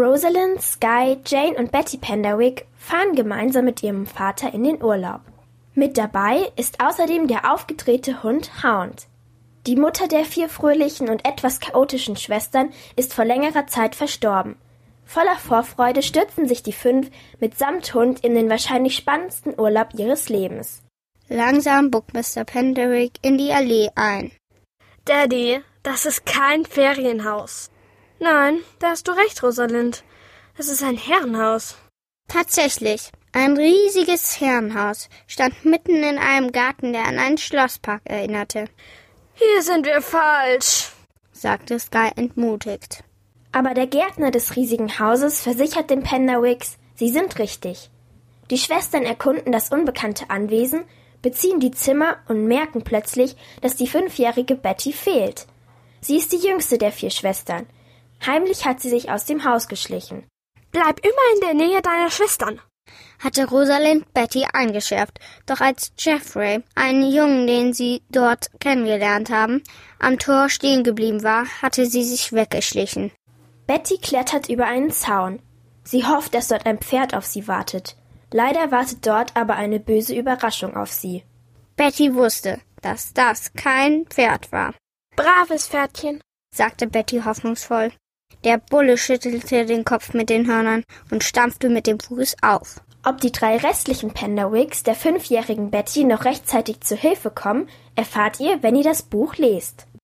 Rosalind, Sky, Jane und Betty Penderwick fahren gemeinsam mit ihrem Vater in den Urlaub. Mit dabei ist außerdem der aufgedrehte Hund Hound. Die Mutter der vier fröhlichen und etwas chaotischen Schwestern ist vor längerer Zeit verstorben. Voller Vorfreude stürzen sich die fünf mitsamt Hund in den wahrscheinlich spannendsten Urlaub ihres Lebens. Langsam buckt Mr. Penderwick in die Allee ein. Daddy, das ist kein Ferienhaus. Nein, da hast du recht, Rosalind. Es ist ein Herrenhaus. Tatsächlich. Ein riesiges Herrenhaus stand mitten in einem Garten, der an einen Schlosspark erinnerte. Hier sind wir falsch, sagte Sky entmutigt. Aber der Gärtner des riesigen Hauses versichert den Penderwicks, sie sind richtig. Die Schwestern erkunden das unbekannte Anwesen, beziehen die Zimmer und merken plötzlich, dass die fünfjährige Betty fehlt. Sie ist die jüngste der vier Schwestern. Heimlich hat sie sich aus dem Haus geschlichen. Bleib immer in der Nähe deiner Schwestern, hatte Rosalind Betty eingeschärft. Doch als Jeffrey, einen Jungen, den sie dort kennengelernt haben, am Tor stehen geblieben war, hatte sie sich weggeschlichen. Betty klettert über einen Zaun. Sie hofft, dass dort ein Pferd auf sie wartet. Leider wartet dort aber eine böse Überraschung auf sie. Betty wusste, dass das kein Pferd war. Braves Pferdchen, sagte Betty hoffnungsvoll. Der Bulle schüttelte den Kopf mit den Hörnern und stampfte mit dem Fuß auf. Ob die drei restlichen Penderwicks der fünfjährigen Betty noch rechtzeitig zu Hilfe kommen, erfahrt ihr, wenn ihr das Buch lest.